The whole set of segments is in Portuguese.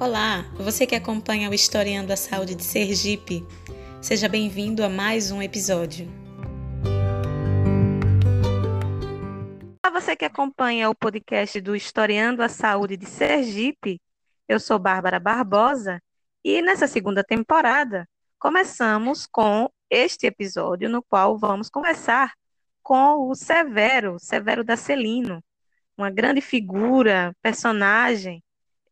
Olá, você que acompanha o Historiando a Saúde de Sergipe, seja bem-vindo a mais um episódio. Para você que acompanha o podcast do Historiando a Saúde de Sergipe, eu sou Bárbara Barbosa e nessa segunda temporada começamos com este episódio no qual vamos conversar com o Severo, Severo da Celino, uma grande figura, personagem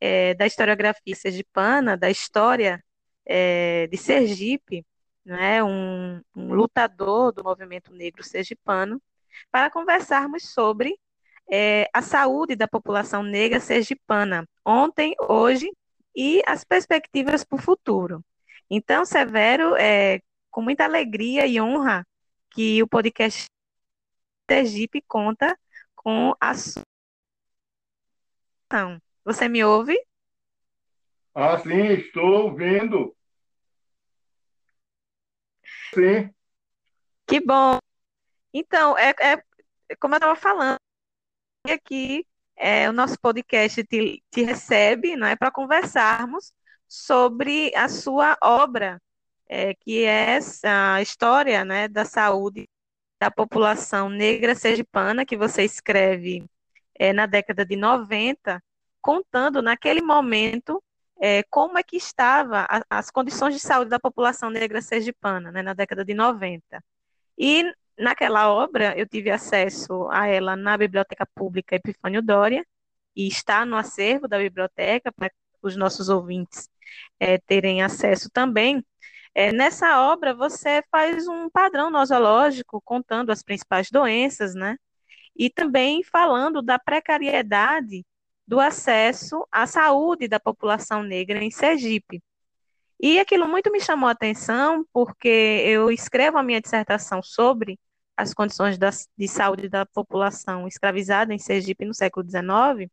é, da historiografia sergipana, da história é, de Sergipe, né, um, um, lutador do movimento negro sergipano, para conversarmos sobre é, a saúde da população negra sergipana, ontem, hoje e as perspectivas para o futuro. Então, Severo, é, com muita alegria e honra que o podcast Sergipe conta com a sua. Você me ouve? Ah, sim, estou ouvindo. Sim. Que bom. Então, é, é como eu estava falando, aqui é, o nosso podcast te, te recebe não é, para conversarmos sobre a sua obra, é, que é a história né, da saúde da população negra sergipana, que você escreve é, na década de 90, contando naquele momento é, como é que estava a, as condições de saúde da população negra sergipana, né, na década de 90. E naquela obra eu tive acesso a ela na Biblioteca Pública Epifânio Dória, e está no acervo da biblioteca para os nossos ouvintes é, terem acesso também. É, nessa obra você faz um padrão nosológico contando as principais doenças, né? E também falando da precariedade do acesso à saúde da população negra em Sergipe. E aquilo muito me chamou a atenção, porque eu escrevo a minha dissertação sobre as condições da, de saúde da população escravizada em Sergipe no século XIX,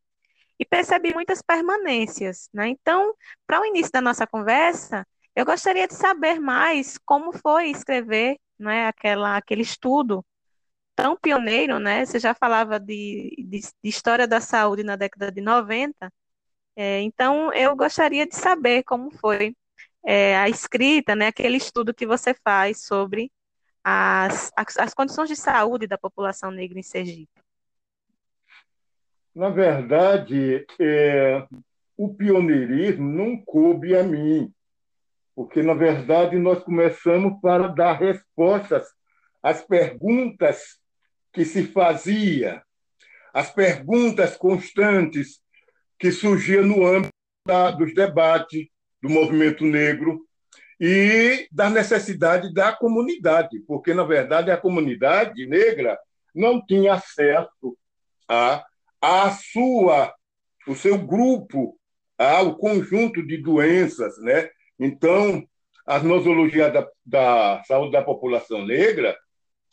e percebi muitas permanências. Né? Então, para o início da nossa conversa, eu gostaria de saber mais como foi escrever né, aquela, aquele estudo tão pioneiro, né? Você já falava de, de, de história da saúde na década de 90, é, então eu gostaria de saber como foi é, a escrita, né? Aquele estudo que você faz sobre as, as, as condições de saúde da população negra em Sergipe. Na verdade, é, o pioneirismo não coube a mim, porque, na verdade, nós começamos para dar respostas às perguntas que se fazia, as perguntas constantes que surgiam no âmbito da, dos debates do movimento negro e da necessidade da comunidade, porque, na verdade, a comunidade negra não tinha acesso a, a sua, o seu grupo, ao conjunto de doenças. Né? Então, a nosologia da, da saúde da população negra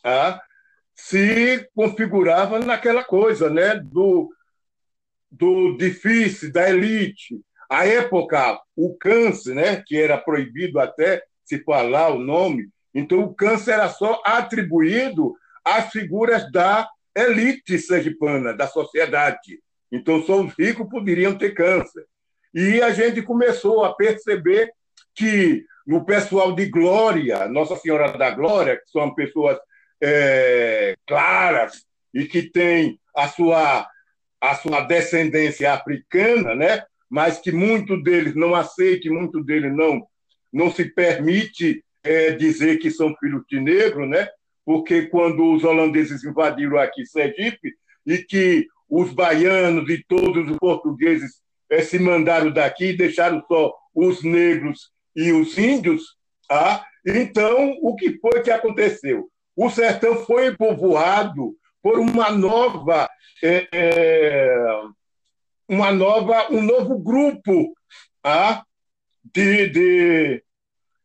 a, se configurava naquela coisa, né, do, do difícil, da elite. A época, o câncer, né, que era proibido até se falar o nome, então o câncer era só atribuído às figuras da elite sergipana, da sociedade. Então só os ricos poderiam ter câncer. E a gente começou a perceber que no pessoal de Glória, Nossa Senhora da Glória, que são pessoas é, claras e que tem a sua, a sua descendência africana, né? mas que muito deles não aceita, muito deles não, não se permite é, dizer que são filhos de negro, né? porque quando os holandeses invadiram aqui Sergipe e que os baianos e todos os portugueses é, se mandaram daqui e deixaram só os negros e os índios, ah, então o que foi que aconteceu? O sertão foi povoado por uma nova, é, é, uma nova, um novo grupo ah, de, de,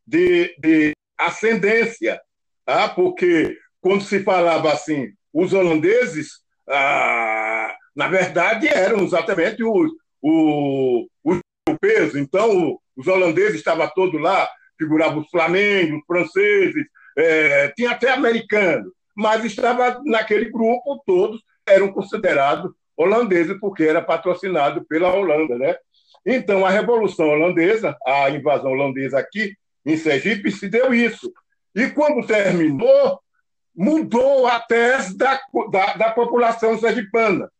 de, de ascendência, ah, porque quando se falava assim, os holandeses, ah, na verdade, eram exatamente os, os, europeus. Então, os holandeses estavam todos lá, figuravam os flamengos, os franceses, é, tinha até americano, mas estava naquele grupo, todos eram considerados holandeses, porque era patrocinado pela Holanda. Né? Então, a Revolução Holandesa, a invasão holandesa aqui em Sergipe, se deu isso. E quando terminou, mudou a tese da, da, da população sergipana.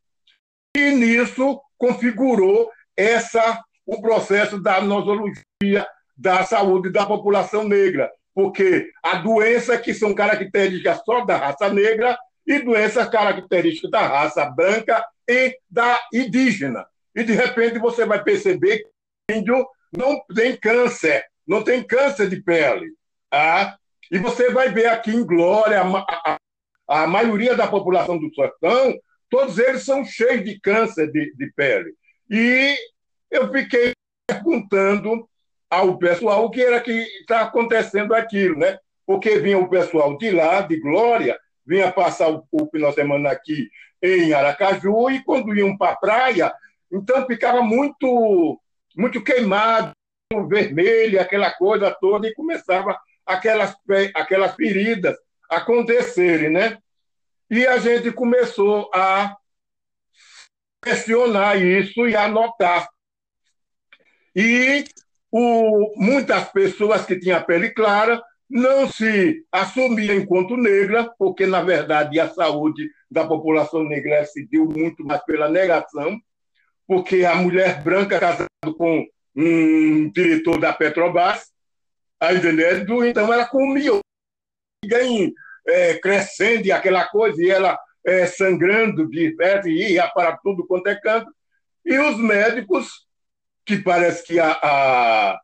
E nisso configurou essa, o processo da nosologia da saúde da população negra, porque a doença que são características só da raça negra e doenças características da raça branca e da indígena. E de repente você vai perceber que o índio não tem câncer, não tem câncer de pele. Ah? E você vai ver aqui em Glória, a, a, a maioria da população do sertão, todos eles são cheios de câncer de, de pele. E eu fiquei perguntando ao pessoal o que era que está acontecendo aquilo, né? Porque vinha o pessoal de lá, de Glória, vinha passar o, o final de semana aqui em Aracaju, e quando iam para a praia, então ficava muito, muito queimado, vermelho, aquela coisa toda, e começava aquelas, aquelas feridas acontecerem, né? E a gente começou a questionar isso e anotar. E o, muitas pessoas que tinham pele clara não se assumiam enquanto negra, porque, na verdade, a saúde da população negra se deu muito mais pela negação, porque a mulher branca casada com um diretor da Petrobras, a entendendo? Então ela comia ganho é, crescendo e aquela coisa, e ela é, sangrando de febre, e ia para tudo quanto é canto. E os médicos, que parece que a, a,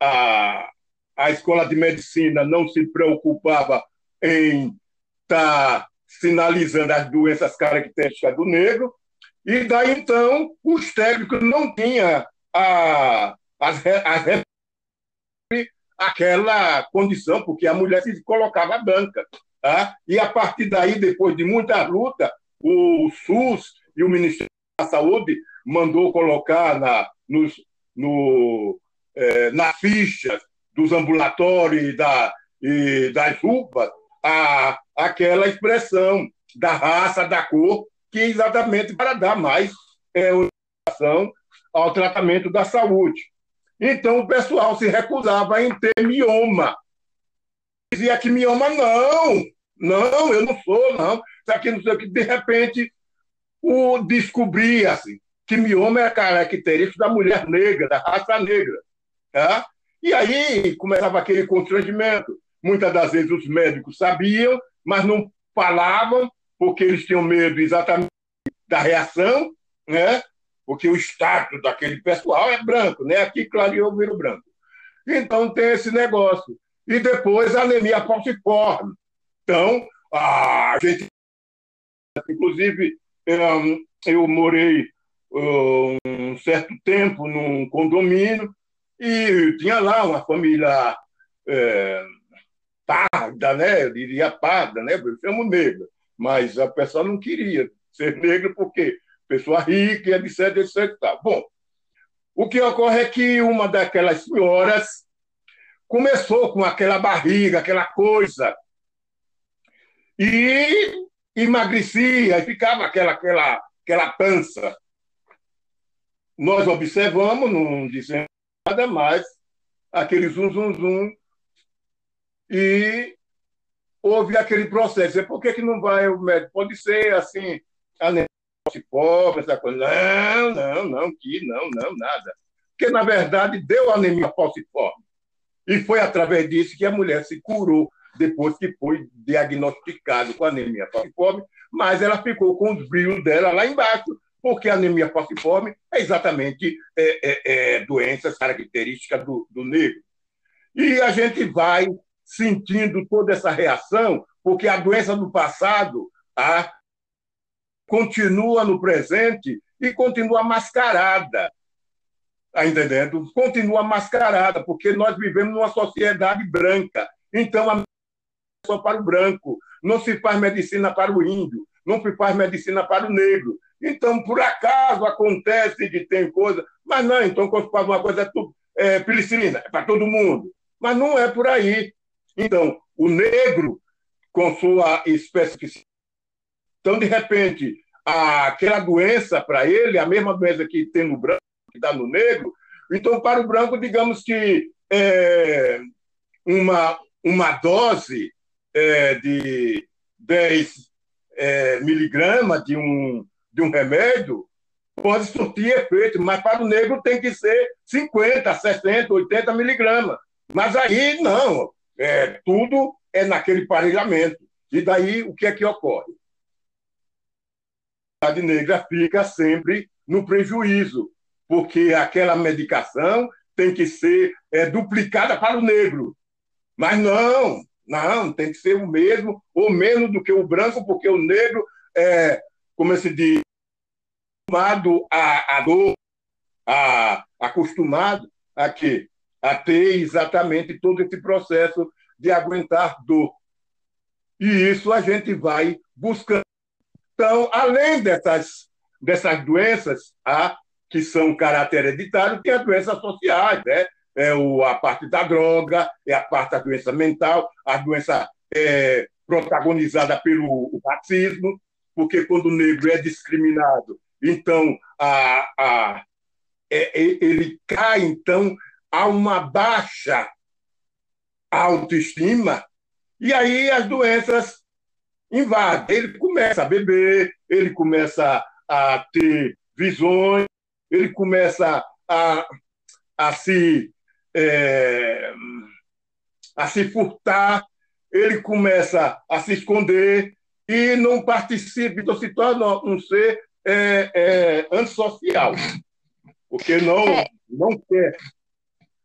a, a escola de medicina não se preocupava em estar tá sinalizando as doenças características do negro, e daí então os técnicos não tinham a, as, as aquela condição, porque a mulher se colocava banca. Tá? E a partir daí, depois de muita luta, o SUS e o Ministério Saúde mandou colocar na, nos, no, é, nas fichas dos ambulatórios e, da, e das UPAs a, aquela expressão da raça, da cor, que exatamente para dar mais é, orientação ao tratamento da saúde. Então o pessoal se recusava em ter mioma. Dizia que mioma não, não, eu não sou, não. Isso aqui não sei o que. De repente, o descobria-se que mioma é característico da mulher negra, da raça negra. Tá? E aí começava aquele constrangimento. Muitas das vezes os médicos sabiam, mas não falavam, porque eles tinham medo exatamente da reação, né? porque o status daquele pessoal é branco, né? Aqui clareou, vira branco. Então tem esse negócio. E depois a anemia falciforme. Então, a gente. Inclusive, eu morei um certo tempo num condomínio e tinha lá uma família é, parda, né? Eu diria parda, né? Eu chamo negra, mas a pessoa não queria ser negra porque pessoa rica, etc, etc. Bom, o que ocorre é que uma daquelas senhoras começou com aquela barriga, aquela coisa, e emagrecia, e ficava aquela, aquela, aquela pança. Nós observamos, não dizemos nada mais, aquele zum, zum, zum, e houve aquele processo. Por que, que não vai o médico? Pode ser assim, pobre, essa coisa. Não, não, não, que não, não, nada. Porque, na verdade, deu anemia falciforme. E foi através disso que a mulher se curou depois que foi diagnosticado com anemia falciforme, mas ela ficou com os brilhos dela lá embaixo, porque a anemia falciforme é exatamente é, é, é, doenças características do, do negro. E a gente vai sentindo toda essa reação, porque a doença do passado, a continua no presente e continua mascarada. Está entendendo? Continua mascarada, porque nós vivemos numa sociedade branca. Então, a só para o branco. Não se faz medicina para o índio, não se faz medicina para o negro. Então, por acaso acontece que tem coisa, mas não, então quando faz uma coisa é, tudo, é penicilina, é para todo mundo. Mas não é por aí. Então, o negro, com sua especificidade, então, de repente, aquela doença para ele, a mesma doença que tem no branco, que está no negro. Então, para o branco, digamos que é, uma, uma dose é, de 10 é, miligramas de um, de um remédio pode surtir efeito, mas para o negro tem que ser 50, 60, 80 miligramas. Mas aí não, é, tudo é naquele parelhamento. E daí o que é que ocorre? A negra fica sempre no prejuízo, porque aquela medicação tem que ser é, duplicada para o negro. Mas não, não, tem que ser o mesmo ou menos do que o branco, porque o negro é, como se diz, acostumado a, a dor, a, acostumado a quê? A ter exatamente todo esse processo de aguentar dor. E isso a gente vai buscando. Então, além dessas, dessas doenças a, que são caráter hereditário, tem as doenças sociais, né? É o, a parte da droga, é a parte da doença mental, a doença é, protagonizada pelo racismo, porque quando o negro é discriminado, então a, a, é, é, ele cai então a uma baixa autoestima e aí as doenças invadem. Ele começa a beber, ele começa a ter visões, ele começa a, a se é, a se furtar, ele começa a se esconder e não participa, então se torna um ser é, é, antissocial, porque não, é. não quer,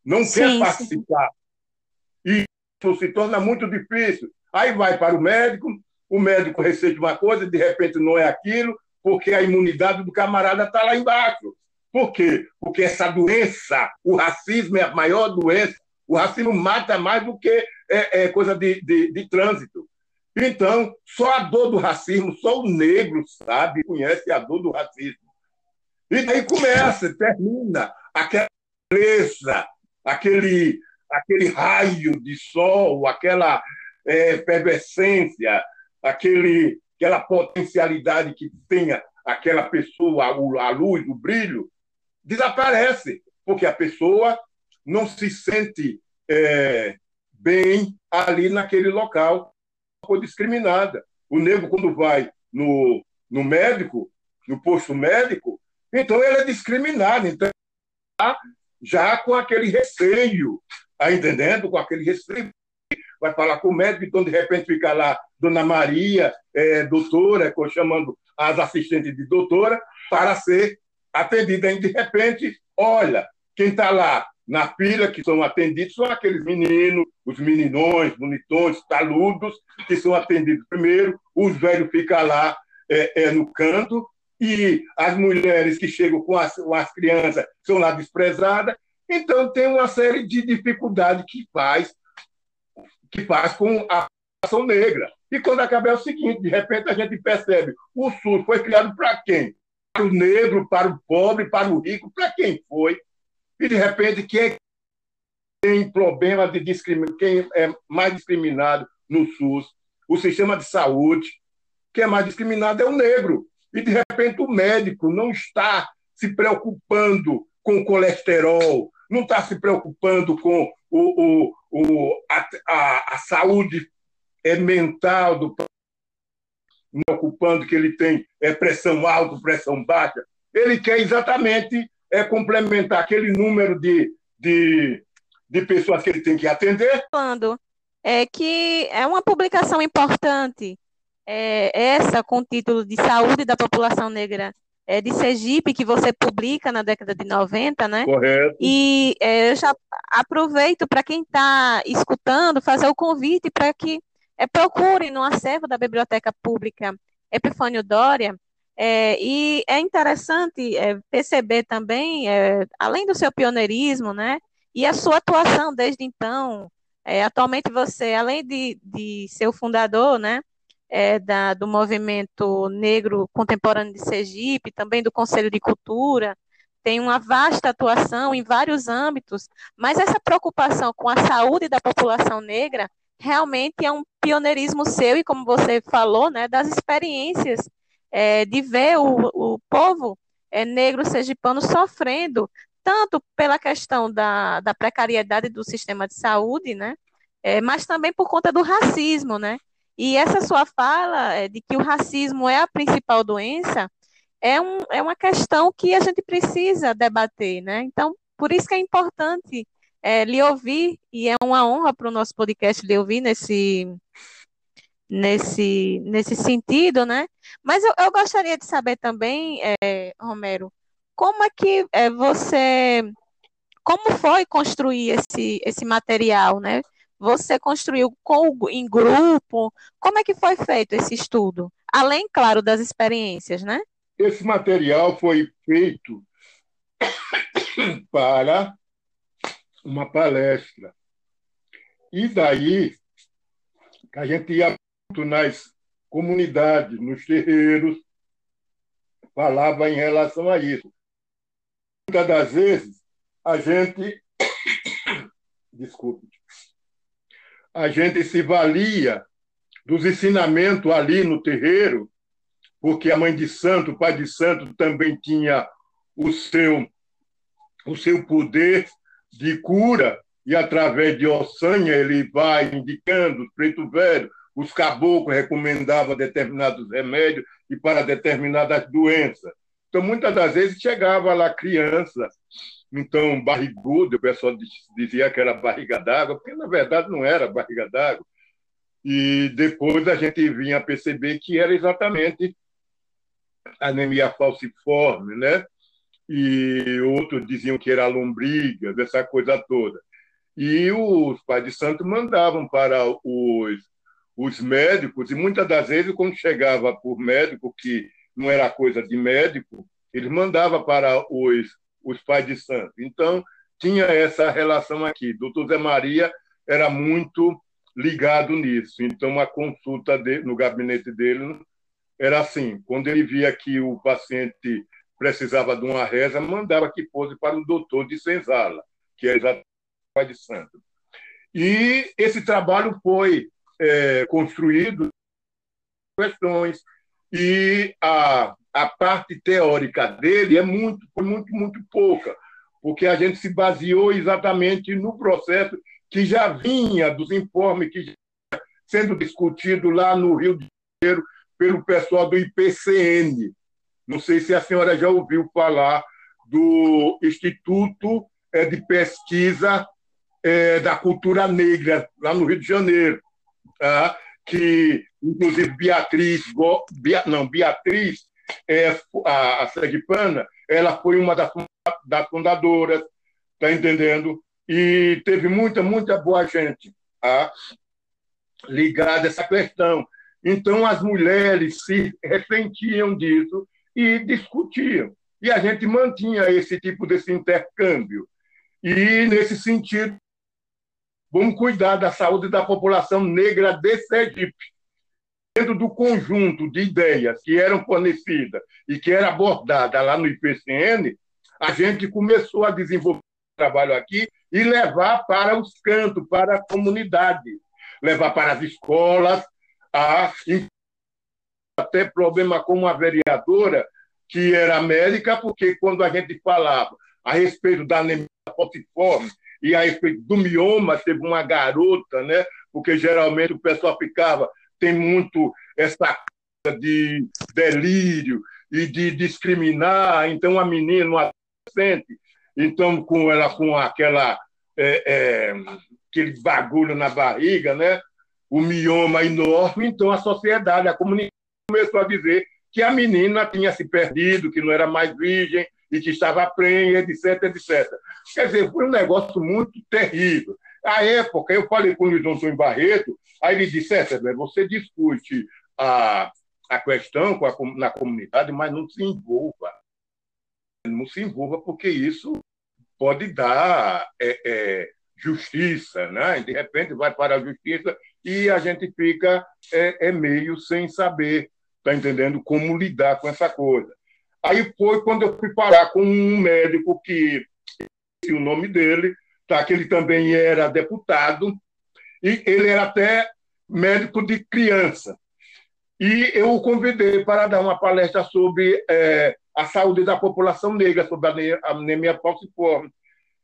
não sim, quer participar. Sim. E isso se torna muito difícil. Aí vai para o médico, o médico receita uma coisa, de repente não é aquilo, porque a imunidade do camarada está lá embaixo. Por quê? Porque essa doença, o racismo é a maior doença. O racismo mata mais do que é, é coisa de, de, de trânsito. Então, só a dor do racismo, só o negro sabe, conhece a dor do racismo. E daí começa, termina aquela beleza, aquele, aquele raio de sol, aquela é, efervescência, aquele, aquela potencialidade que tenha aquela pessoa, a luz, o brilho, desaparece, porque a pessoa não se sente é, bem ali naquele local foi discriminada. O negro, quando vai no, no médico, no posto médico, então ele é discriminado. Então, já com aquele receio, tá entendendo? Com aquele receio. Vai falar com o médico, então de repente fica lá Dona Maria, é, doutora, chamando as assistentes de doutora, para ser atendida. E de repente, olha, quem está lá na fila que são atendidos são aqueles meninos, os meninões, bonitões, taludos, que são atendidos primeiro, os velhos ficam lá é, é, no canto, e as mulheres que chegam com as, com as crianças são lá desprezadas. Então, tem uma série de dificuldades que faz, que faz com a população negra. E quando acaba é o seguinte, de repente a gente percebe, o SUS foi criado para quem? Para o negro, para o pobre, para o rico, para quem foi? E, de repente, quem tem problema de discriminação, quem é mais discriminado no SUS, o sistema de saúde, quem é mais discriminado é o negro. E, de repente, o médico não está se preocupando com o colesterol, não está se preocupando com o, o, o, a, a, a saúde é, mental do preocupando que ele tem é, pressão alta, pressão baixa. Ele quer exatamente é complementar aquele número de, de, de pessoas que ele tem que atender. Falando é que é uma publicação importante, é, essa com o título de Saúde da População Negra é, de Sergipe, que você publica na década de 90, né? Correto. E é, eu já aproveito para quem está escutando, fazer o convite para que é, procure no acervo da Biblioteca Pública Epifânio Dória é, e é interessante é, perceber também, é, além do seu pioneirismo, né, e a sua atuação desde então. É, atualmente você, além de, de ser o fundador, né, é, da, do movimento negro contemporâneo de Sergipe, também do Conselho de Cultura, tem uma vasta atuação em vários âmbitos, mas essa preocupação com a saúde da população negra realmente é um pioneirismo seu e, como você falou, né, das experiências é, de ver o, o povo é, negro sergipano sofrendo tanto pela questão da, da precariedade do sistema de saúde, né? É, mas também por conta do racismo, né? E essa sua fala é, de que o racismo é a principal doença é, um, é uma questão que a gente precisa debater, né? Então, por isso que é importante é, lhe ouvir, e é uma honra para o nosso podcast lhe ouvir nesse, nesse, nesse sentido, né? Mas eu, eu gostaria de saber também, é, Romero, como é que é, você, como foi construir esse, esse material, né? Você construiu com, em grupo? Como é que foi feito esse estudo? Além, claro, das experiências, né? Esse material foi feito para uma palestra. E daí a gente ia nas comunidades, nos terreiros, falava em relação a isso. Muitas das vezes, a gente. Desculpe. A gente se valia dos ensinamentos ali no terreiro, porque a mãe de santo, o pai de santo também tinha o seu, o seu poder de cura, e através de Ossanha ele vai indicando, preto velho, os caboclos recomendavam determinados remédios e para determinadas doenças. Então, muitas das vezes chegava lá criança, então barrigudo, o pessoal dizia que era barriga d'água, porque na verdade não era barriga d'água. E depois a gente vinha perceber que era exatamente anemia falciforme, né? E outros diziam que era lombriga, dessa coisa toda. E os pais de santo mandavam para os os médicos, e muitas das vezes, quando chegava por médico, que não era coisa de médico, ele mandava para os, os pais de santo. Então, tinha essa relação aqui. Doutor Zé Maria era muito ligado nisso. Então, a consulta no gabinete dele era assim: quando ele via que o paciente precisava de uma reza, mandava que fosse para o doutor de senzala, que é exatamente pai de santo. E esse trabalho foi é, construído questões e a, a parte teórica dele é muito, muito, muito pouca, porque a gente se baseou exatamente no processo que já vinha dos informes que sendo discutido lá no Rio de Janeiro pelo pessoal do IPCN. Não sei se a senhora já ouviu falar do Instituto é, de Pesquisa é, da Cultura Negra, lá no Rio de Janeiro tá? que, inclusive, Beatriz, não, Beatriz, é, a, Sergipana, ela foi uma das, das fundadoras, tá entendendo? E teve muita, muita boa gente tá? ligada a essa questão. Então, as mulheres se ressentiam disso e discutiam. E a gente mantinha esse tipo desse intercâmbio. E, nesse sentido, Vamos cuidar da saúde da população negra de Sergipe. Dentro do conjunto de ideias que eram fornecidas e que era abordada lá no IPCN, a gente começou a desenvolver o trabalho aqui e levar para os cantos, para a comunidade, levar para as escolas, a até problema com uma vereadora que era médica, porque quando a gente falava a respeito da anemia falciforme, e a respeito do mioma, teve uma garota, né? porque geralmente o pessoal ficava, tem muito essa coisa de delírio e de discriminar, então a menina, um adolescente, então com ela com aquela é, é, aquele bagulho na barriga, né? o mioma enorme, então a sociedade, a comunidade começou a dizer que a menina tinha se perdido, que não era mais virgem, e que estava prenha, etc, etc. Quer dizer, foi um negócio muito terrível. À época, eu falei com o Luiz Antônio Barreto, aí ele disse, é, você discute a, a questão com a, na comunidade, mas não se envolva. Não se envolva, porque isso pode dar é, é, justiça, né? De repente vai para a justiça e a gente fica é, é meio sem saber, tá entendendo como lidar com essa coisa. Aí foi quando eu fui parar com um médico que o nome dele, tá? que ele também era deputado, e ele era até médico de criança. E eu o convidei para dar uma palestra sobre é, a saúde da população negra sobre a anemia falciforme.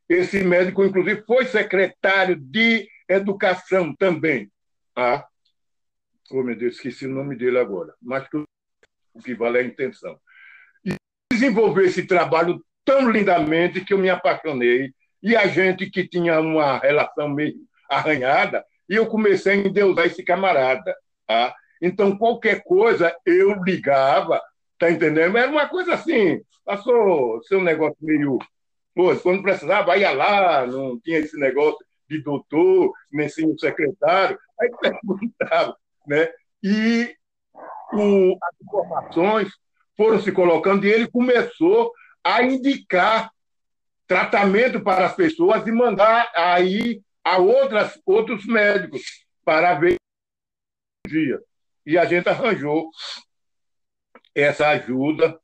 Esse médico, inclusive, foi secretário de educação também. Ah, oh, meu Deus, esqueci o nome dele agora, mas o que vale é a intenção. E desenvolveu esse trabalho tão lindamente que eu me apaixonei, e a gente que tinha uma relação meio arranhada, e eu comecei a endeusar esse camarada. Tá? Então, qualquer coisa, eu ligava, tá entendendo? Era uma coisa assim, passou ser um negócio meio. Pô, quando precisava, ia lá, não tinha esse negócio de doutor, nem sim secretário, aí perguntava, né? E o, as informações foram se colocando e ele começou a indicar tratamento para as pessoas e mandar aí a outras, outros médicos para ver dia. E a gente arranjou essa ajuda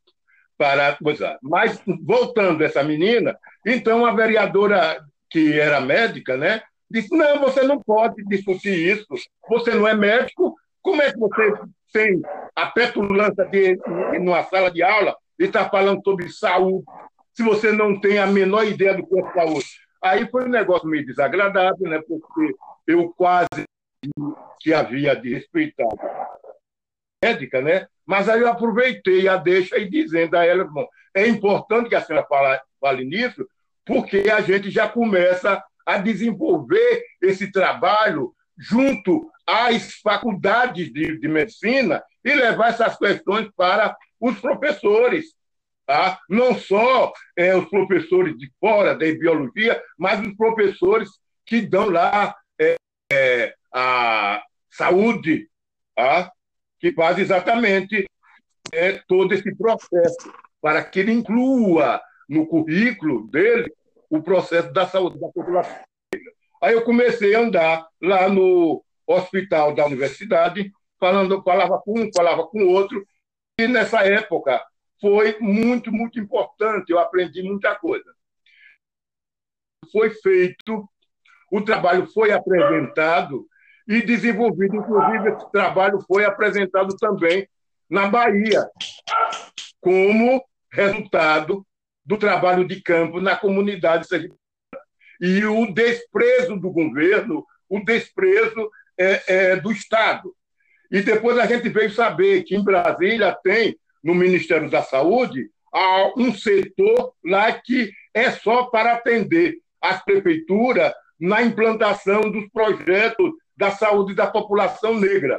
para coisar. Mas, voltando essa menina, então a vereadora, que era médica, né, disse: não, você não pode discutir isso, você não é médico, como é que você tem a petulância de, numa sala de aula e está falando sobre saúde, se você não tem a menor ideia do que é saúde? Aí foi um negócio meio desagradável, né? Porque eu quase que havia de respeitar médica, né? Mas aí eu aproveitei a deixa e dizendo a ela, bom, é importante que a senhora fale, fale nisso, porque a gente já começa a desenvolver esse trabalho junto às faculdades de, de medicina e levar essas questões para os professores. Tá? Não só é, os professores de fora da biologia, mas os professores que dão lá é, é, a saúde, tá? que faz exatamente é, todo esse processo, para que ele inclua no currículo dele o processo da saúde da população. Aí eu comecei a andar lá no hospital da universidade, falando, falava com um, falava com outro, e nessa época foi muito, muito importante. Eu aprendi muita coisa. Foi feito, o trabalho foi apresentado e desenvolvido. Inclusive, esse trabalho foi apresentado também na Bahia, como resultado do trabalho de campo na comunidade sergipana. E o desprezo do governo, o desprezo é, é, do Estado. E depois a gente veio saber que em Brasília tem no Ministério da Saúde, um setor lá que é só para atender as prefeituras na implantação dos projetos da saúde da população negra.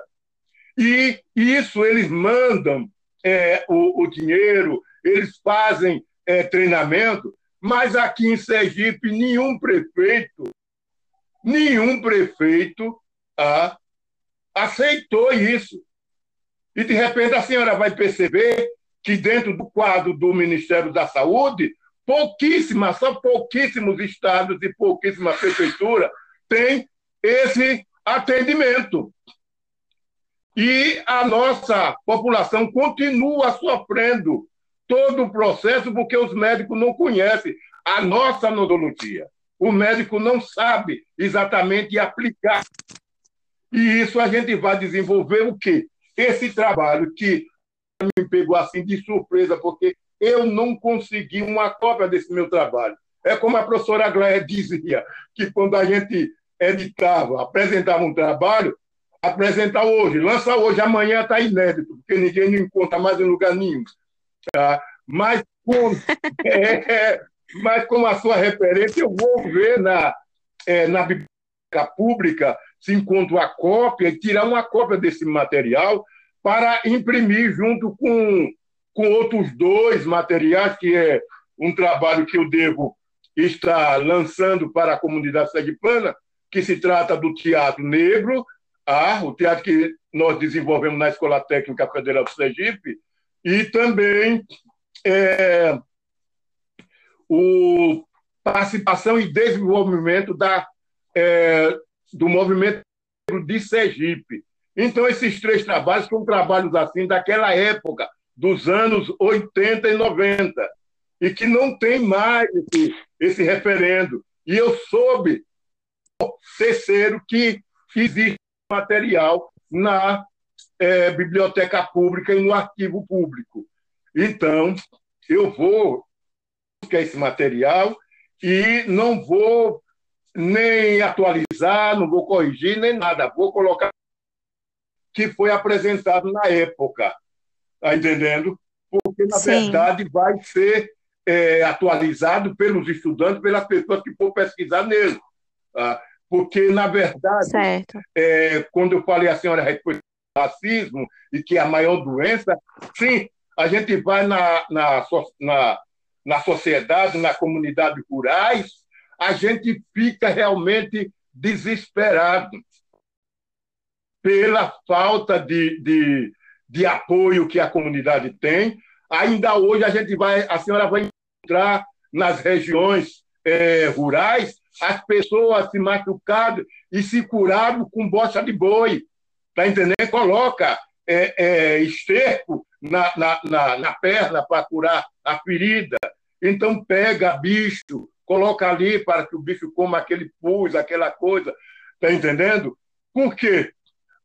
E isso eles mandam é, o, o, dinheiro, eles fazem é, treinamento, mas aqui em Sergipe nenhum prefeito, nenhum prefeito ah, aceitou isso. E, de repente, a senhora vai perceber que, dentro do quadro do Ministério da Saúde, pouquíssimas, só pouquíssimos estados e pouquíssimas prefeituras têm esse atendimento. E a nossa população continua sofrendo todo o processo porque os médicos não conhecem a nossa nodologia. O médico não sabe exatamente aplicar. E isso a gente vai desenvolver o quê? esse trabalho que me pegou assim de surpresa, porque eu não consegui uma cópia desse meu trabalho. É como a professora Gléia dizia, que quando a gente editava, apresentava um trabalho, apresenta hoje, lança hoje, amanhã está inédito, porque ninguém encontra mais em lugar nenhum. Tá? Mas, com, é, mas com a sua referência, eu vou ver na, é, na biblioteca pública se encontra a cópia e tirar uma cópia desse material para imprimir junto com, com outros dois materiais, que é um trabalho que eu devo estar lançando para a comunidade sergipana, que se trata do teatro negro, ah, o teatro que nós desenvolvemos na Escola Técnica Federal do Sergipe, e também é, o participação e desenvolvimento da é, do movimento de Sergipe. Então, esses três trabalhos são trabalhos assim daquela época, dos anos 80 e 90, e que não tem mais esse, esse referendo. E eu soube, terceiro, que existe material na é, biblioteca pública e no arquivo público. Então, eu vou buscar esse material e não vou nem atualizar, não vou corrigir, nem nada. Vou colocar que foi apresentado na época. Está entendendo? Porque, na Sim. verdade, vai ser é, atualizado pelos estudantes, pelas pessoas que for pesquisar nele. Tá? Porque, na verdade, é, quando eu falei a senhora respeito racismo e que é a maior doença, sim, a gente vai na, na, na, na sociedade, na comunidade rurais, a gente fica realmente desesperado pela falta de, de, de apoio que a comunidade tem. Ainda hoje a gente vai, a senhora vai encontrar nas regiões é, rurais as pessoas se machucando e se curando com bosta de boi. Está entendendo? Coloca é, é, esterco na, na, na, na perna para curar a ferida. Então pega bicho, coloca ali para que o bicho coma aquele pus, aquela coisa. Está entendendo? Por quê?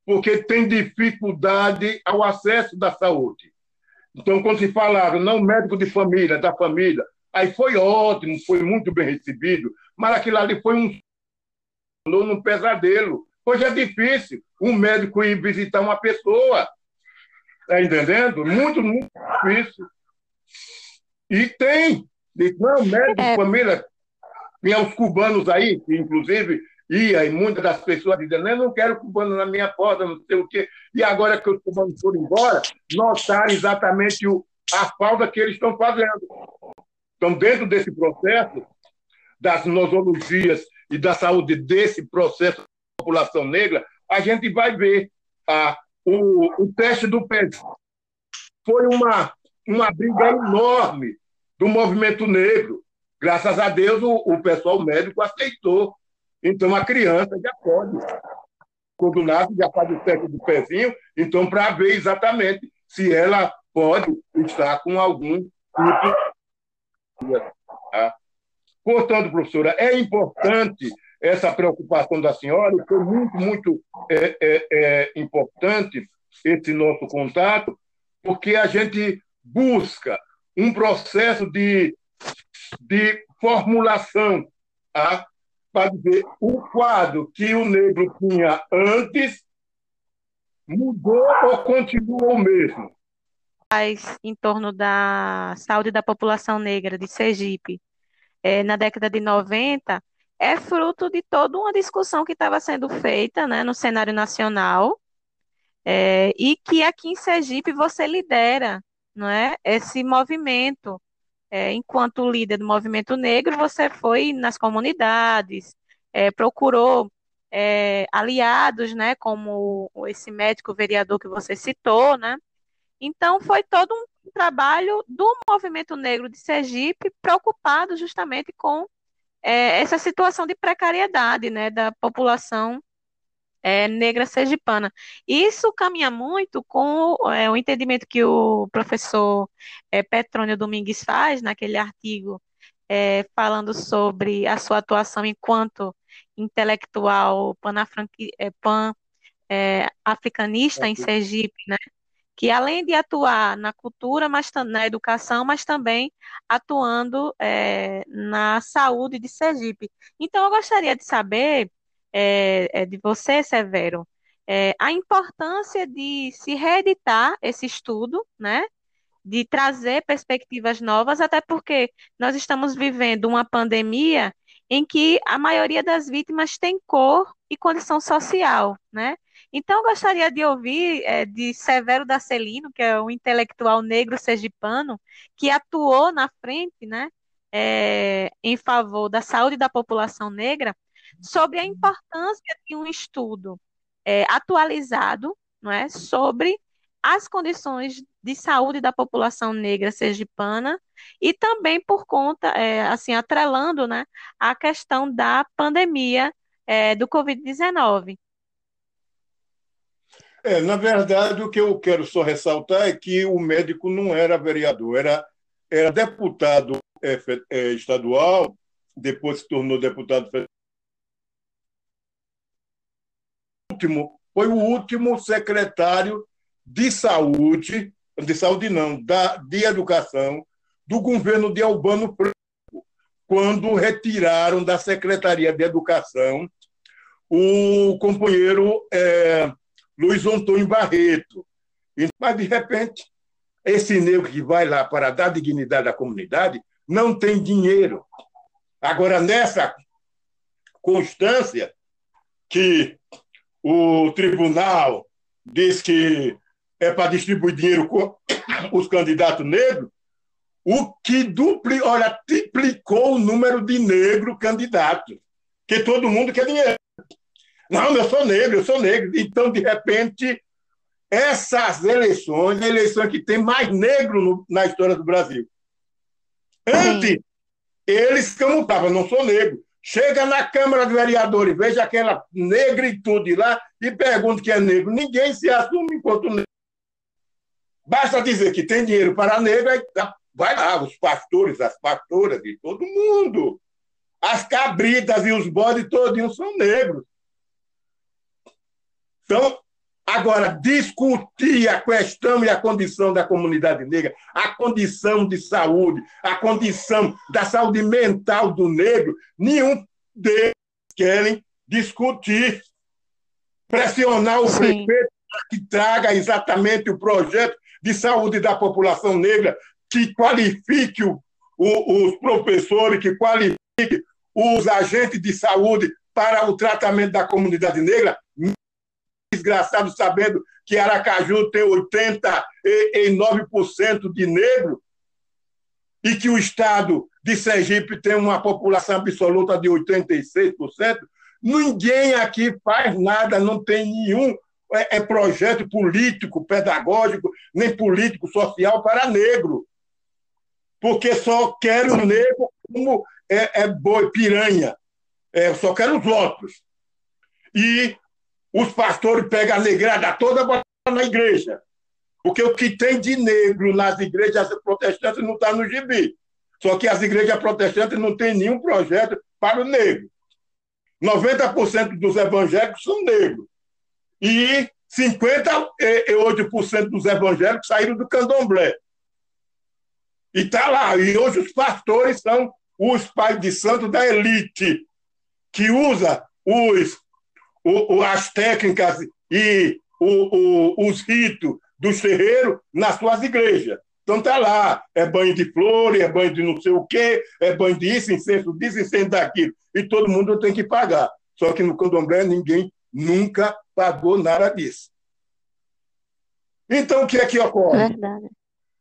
Porque tem dificuldade ao acesso da saúde. Então, quando se falaram, não médico de família, da família, aí foi ótimo, foi muito bem recebido, mas aquilo ali foi um num pesadelo. Hoje é difícil um médico ir visitar uma pessoa. Está entendendo? Muito, muito difícil. E tem. Não, médico é. família, tinha os cubanos aí, que inclusive ia, e muitas das pessoas dizendo, eu não quero cubano na minha porta, não sei o quê. E agora que os cubanos foram embora, notaram exatamente o, a falta que eles estão fazendo. Então, dentro desse processo das nosologias e da saúde desse processo da população negra, a gente vai ver a, o, o teste do pé. Foi uma, uma briga enorme do movimento negro Graças a Deus, o, o pessoal médico aceitou. Então, a criança já pode. Quando nasce, já faz o teste do pezinho, então, para ver exatamente se ela pode estar com algum tipo. Tá? Portanto, professora, é importante essa preocupação da senhora, foi muito, muito é, é, é importante esse nosso contato, porque a gente busca um processo de de formulação tá? para dizer o quadro que o negro tinha antes mudou ou continua o mesmo? Em torno da saúde da população negra de Sergipe, é, na década de 90, é fruto de toda uma discussão que estava sendo feita né, no cenário nacional, é, e que aqui em Sergipe você lidera não é, esse movimento é, enquanto líder do movimento negro, você foi nas comunidades, é, procurou é, aliados, né, como esse médico vereador que você citou, né? Então, foi todo um trabalho do movimento negro de Sergipe preocupado justamente com é, essa situação de precariedade, né, da população é, negra sergipana. Isso caminha muito com é, o entendimento que o professor é, Petrônio Domingues faz naquele artigo é, falando sobre a sua atuação enquanto intelectual é, pan-africanista em Sergipe, né? Que além de atuar na cultura, mas na educação, mas também atuando é, na saúde de Sergipe. Então, eu gostaria de saber é, de você, Severo, é, a importância de se reeditar esse estudo, né? De trazer perspectivas novas, até porque nós estamos vivendo uma pandemia em que a maioria das vítimas tem cor e condição social, né? Então, gostaria de ouvir é, de Severo Dacelino, que é um intelectual negro sergipano, que atuou na frente, né, é, em favor da saúde da população negra, sobre a importância de um estudo é, atualizado não é, sobre as condições de saúde da população negra sergipana e também por conta, é, assim, atrelando né, a questão da pandemia é, do Covid-19. É, na verdade, o que eu quero só ressaltar é que o médico não era vereador, era, era deputado é, é estadual, depois se tornou deputado federal. Último, foi o último secretário de saúde, de saúde não, da, de educação, do governo de Albano Franco, quando retiraram da Secretaria de Educação o companheiro é, Luiz Antônio Barreto. Mas, de repente, esse negro que vai lá para dar dignidade à comunidade não tem dinheiro. Agora, nessa constância que o tribunal diz que é para distribuir dinheiro com os candidatos negros, o que dupli, olha, triplicou o número de negros candidatos, que todo mundo quer dinheiro. Não, eu sou negro, eu sou negro. Então, de repente, essas eleições, a eleição que tem mais negro no, na história do Brasil. Antes, Sim. eles camuflavam, não sou negro. Chega na Câmara de Vereadores, veja aquela negritude lá e pergunta que é negro. Ninguém se assume enquanto negro. Basta dizer que tem dinheiro para negro, aí vai lá, os pastores, as pastoras de todo mundo. As cabritas e os bodes todinhos são negros. Então, agora, discutir a questão e a condição da comunidade negra, a condição de saúde, a condição da saúde mental do negro, nenhum deles querem discutir, pressionar o Sim. prefeito para que traga exatamente o projeto de saúde da população negra, que qualifique o, o, os professores, que qualifique os agentes de saúde para o tratamento da comunidade negra, desgraçado sabendo que Aracaju tem 89% de negro e que o estado de Sergipe tem uma população absoluta de 86%, ninguém aqui faz nada, não tem nenhum é, é projeto político, pedagógico, nem político, social para negro. Porque só quero o negro como é, é boi, piranha. É, só quero os votos. E os pastores pegam a negrada toda botam na igreja. Porque o que tem de negro nas igrejas protestantes não está no gibi. Só que as igrejas protestantes não têm nenhum projeto para o negro. 90% dos evangélicos são negros. E 58% dos evangélicos saíram do candomblé. E está lá. E hoje os pastores são os pais de santo da elite, que usa os o, o, as técnicas e o, os ritos dos terreiros nas suas igrejas. Então tá lá, é banho de flores, é banho de não sei o quê, é banho disso, incenso disso, incenso daquilo. E todo mundo tem que pagar. Só que no candomblé ninguém nunca pagou nada disso. Então o que é que ocorre? Verdade.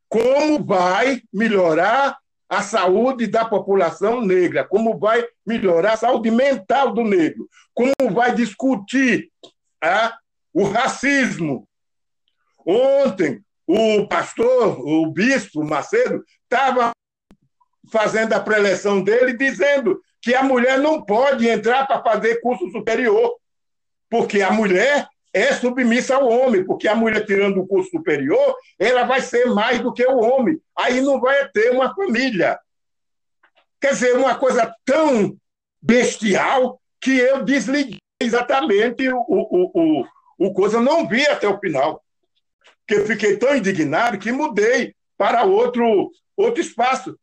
Como vai melhorar a saúde da população negra, como vai melhorar a saúde mental do negro, como vai discutir ah, o racismo. Ontem, o pastor, o bispo Macedo, estava fazendo a preleção dele dizendo que a mulher não pode entrar para fazer curso superior, porque a mulher é submissa ao homem, porque a mulher tirando o curso superior, ela vai ser mais do que o homem. Aí não vai ter uma família. Quer dizer, uma coisa tão bestial que eu desliguei exatamente o, o, o, o coisa, não vi até o final. Porque eu fiquei tão indignado que mudei para outro, outro espaço.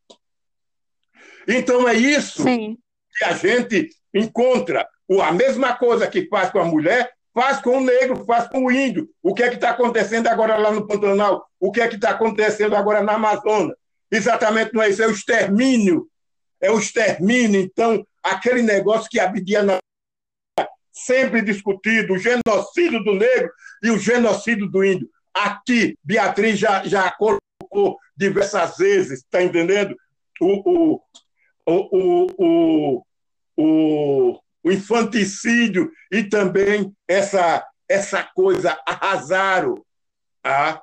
Então é isso Sim. que a gente encontra. A mesma coisa que faz com a mulher, Faz com o negro, faz com o índio. O que é que está acontecendo agora lá no Pantanal? O que é que está acontecendo agora na Amazônia? Exatamente não é isso, é o extermínio. É o extermínio. Então, aquele negócio que Abdias sempre discutido, o genocídio do negro e o genocídio do índio. Aqui, Beatriz já, já colocou diversas vezes, está entendendo? O, o, o, o, o, o infanticídio e também essa, essa coisa arrasaram a,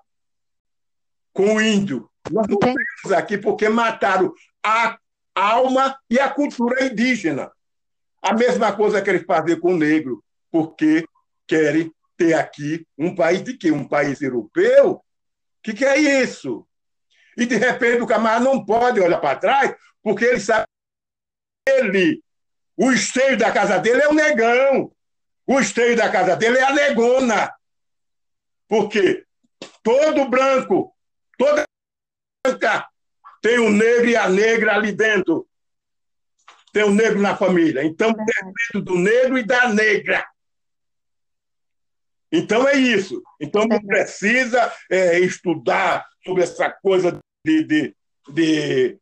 com o índio. Nós não temos aqui porque mataram a alma e a cultura indígena. A mesma coisa que eles fazem com o negro, porque querem ter aqui um país de quê? Um país europeu? O que, que é isso? E de repente o camarada não pode olhar para trás, porque ele sabe que ele o esteio da casa dele é o negão. O esteio da casa dele é a negona. Porque todo branco, toda branca tem o negro e a negra ali dentro. Tem o negro na família. Então, depende do negro e da negra. Então é isso. Então não precisa é, estudar sobre essa coisa de, de, de,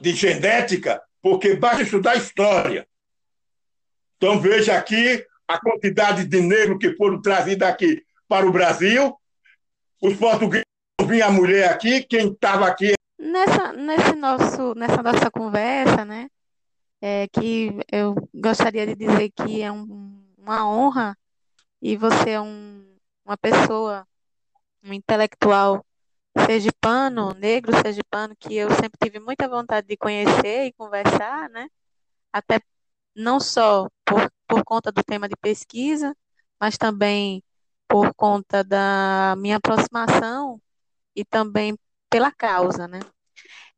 de genética, porque basta estudar história. Então veja aqui a quantidade de negros que foram trazidos aqui para o Brasil. Os portugueses vinham a mulher aqui, quem estava aqui. Nessa, nesse nosso, nessa nossa conversa, né? É, que eu gostaria de dizer que é um, uma honra e você é um, uma pessoa, um intelectual sergipano, negro sergipano, que eu sempre tive muita vontade de conhecer e conversar, né? Até não só por, por conta do tema de pesquisa, mas também por conta da minha aproximação e também pela causa, né?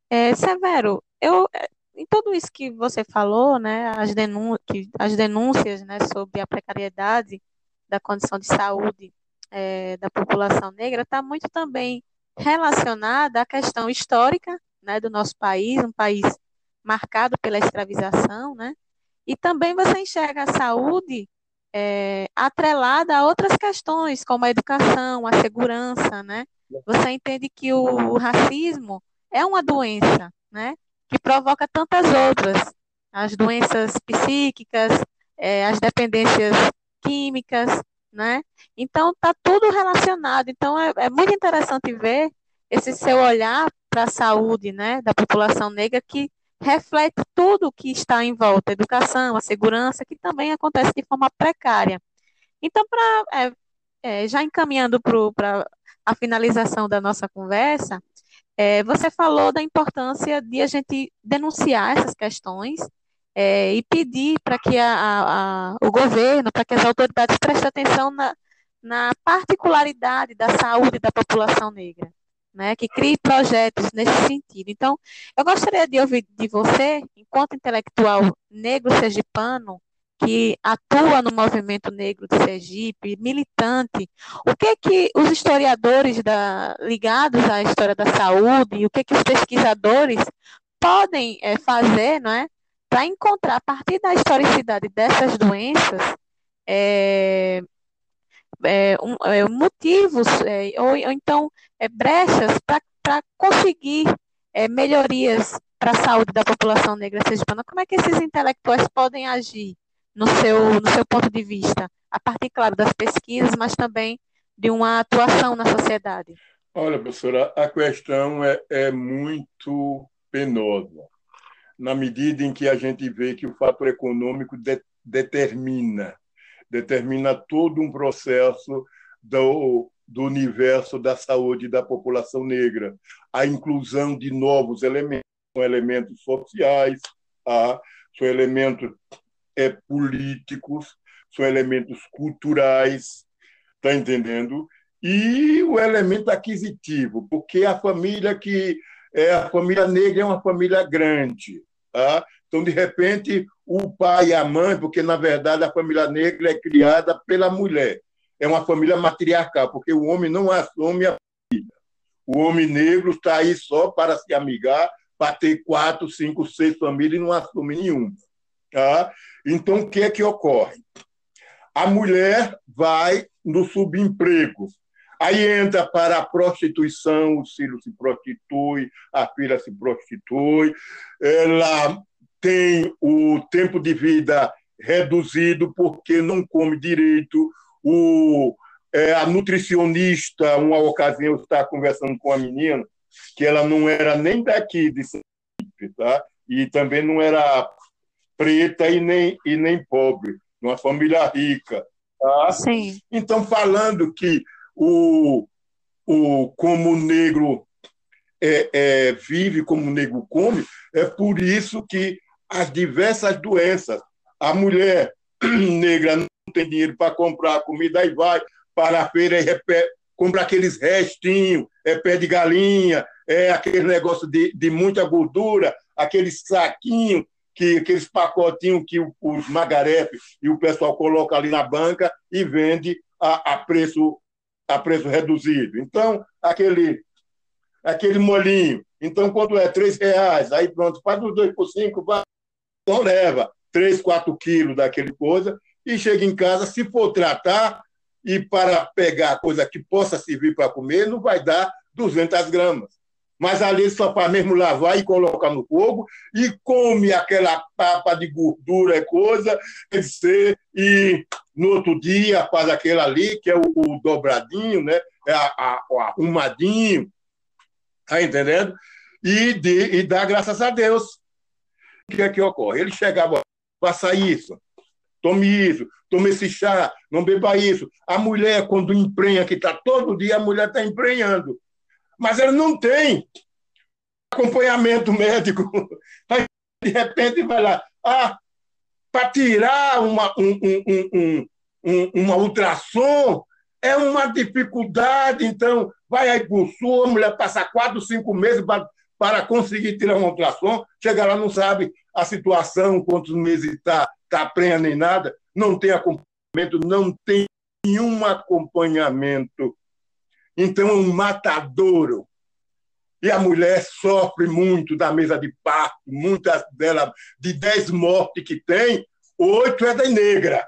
É, Severo, eu, em tudo isso que você falou, né, as, denún as denúncias, né, sobre a precariedade da condição de saúde é, da população negra está muito também relacionada à questão histórica, né, do nosso país, um país marcado pela escravização, né, e também você enxerga a saúde é, atrelada a outras questões, como a educação, a segurança, né? Você entende que o, o racismo é uma doença, né? Que provoca tantas outras, as doenças psíquicas, é, as dependências químicas, né? Então tá tudo relacionado. Então é, é muito interessante ver esse seu olhar para a saúde, né, da população negra que reflete tudo o que está em volta, a educação, a segurança, que também acontece de forma precária. Então, para é, é, já encaminhando para a finalização da nossa conversa, é, você falou da importância de a gente denunciar essas questões é, e pedir para que a, a, o governo, para que as autoridades prestem atenção na, na particularidade da saúde da população negra né, que crie projetos nesse sentido. Então, eu gostaria de ouvir de você, enquanto intelectual negro sergipano, que atua no movimento negro de Sergipe, militante, o que que os historiadores da, ligados à história da saúde, o que que os pesquisadores podem é, fazer, não é, para encontrar a partir da historicidade dessas doenças é, é, um, é, motivos é, ou, ou, então é, brechas para conseguir é, melhorias para a saúde da população negra sergipana. Como é que esses intelectuais podem agir no seu, no seu ponto de vista, a partir, claro, das pesquisas, mas também de uma atuação na sociedade? Olha, professora, a questão é, é muito penosa, na medida em que a gente vê que o fator econômico de, determina determina todo um processo do, do universo da saúde da população negra, a inclusão de novos elementos, são elementos sociais, ah, são elementos é, políticos, são elementos culturais, está entendendo? E o elemento aquisitivo, porque a família que é a família negra é uma família grande, tá? Então, de repente, o pai e a mãe, porque na verdade a família negra é criada pela mulher. É uma família matriarcal, porque o homem não assume a família. O homem negro está aí só para se amigar, para ter quatro, cinco, seis famílias e não assume nenhuma. Tá? Então, o que é que ocorre? A mulher vai no subemprego. Aí entra para a prostituição, o filho se prostitui, a filha se prostitui, ela tem o tempo de vida reduzido porque não come direito. O, é, a nutricionista, uma ocasião, eu estava conversando com a menina, que ela não era nem daqui de Sergipe, tá? e também não era preta e nem, e nem pobre, uma família rica. Tá? Sim. Então, falando que o, o como o negro é, é, vive, como o negro come, é por isso que as diversas doenças. A mulher negra não tem dinheiro para comprar comida e vai para a feira e compra aqueles restinhos, é pé de galinha, é aquele negócio de, de muita gordura, aqueles saquinhos, que, aqueles pacotinhos que os magarepe e o pessoal coloca ali na banca e vende a, a, preço, a preço reduzido. Então, aquele aquele molinho. Então, quanto é? Três reais. Aí pronto, faz os dois por cinco, vai. Então leva três, quatro quilos daquele coisa e chega em casa, se for tratar e para pegar coisa que possa servir para comer, não vai dar 200 gramas mas ali só para mesmo lavar e colocar no fogo e come aquela papa de gordura e coisa, e no outro dia faz aquele ali, que é o, o dobradinho, né? É a, a, o arrumadinho, tá entendendo? E, de, e dá graças a Deus. Que é que ocorre? Ele chegava, faça isso, tome isso, tome esse chá, não beba isso. A mulher, quando emprenha, que está todo dia, a mulher está emprenhando mas ele não tem acompanhamento médico. de repente vai lá, ah, para tirar uma, um, um, um, um, uma ultrassom é uma dificuldade, então vai aí para o sul, a mulher passa quatro, cinco meses para, conseguir tirar uma ultrassom, chega lá, não sabe a situação, quantos meses está tá prenha nem nada, não tem acompanhamento, não tem nenhum acompanhamento então, é um matadouro. E a mulher sofre muito da mesa de parto, muitas delas, de dez mortes que tem, oito é da negra.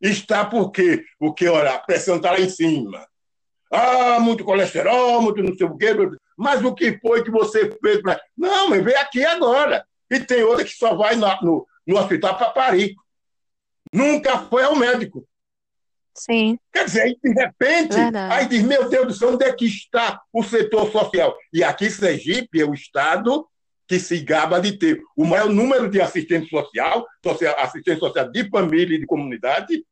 Está por quê? Porque, olha, a pressão está lá em cima. Ah, muito colesterol, muito não sei o quê. Mas o que foi que você fez para. Não, mas vem aqui agora. E tem outra que só vai no, no, no hospital para parir. Nunca foi ao médico. Sim. Quer dizer, aí, de repente, Verdade. aí diz, meu Deus do céu, onde é que está o setor social? E aqui, Sergipe é o estado que se gaba de ter o maior número de assistente social, social assistente social de família e de comunidade,